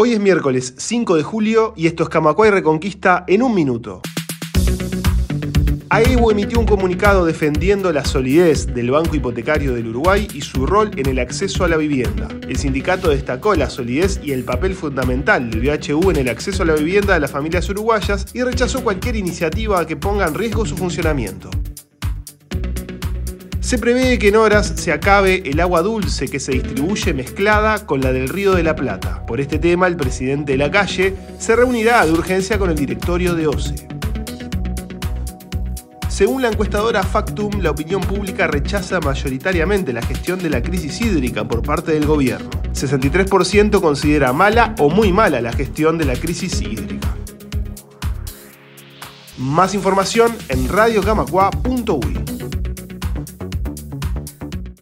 Hoy es miércoles 5 de julio y esto es Camacuay Reconquista en un minuto. AEU emitió un comunicado defendiendo la solidez del Banco Hipotecario del Uruguay y su rol en el acceso a la vivienda. El sindicato destacó la solidez y el papel fundamental del BHU en el acceso a la vivienda de las familias uruguayas y rechazó cualquier iniciativa que ponga en riesgo su funcionamiento. Se prevé que en horas se acabe el agua dulce que se distribuye mezclada con la del Río de la Plata. Por este tema, el presidente de la calle se reunirá de urgencia con el directorio de OCE. Según la encuestadora Factum, la opinión pública rechaza mayoritariamente la gestión de la crisis hídrica por parte del gobierno. 63% considera mala o muy mala la gestión de la crisis hídrica. Más información en radiocamacua.uy.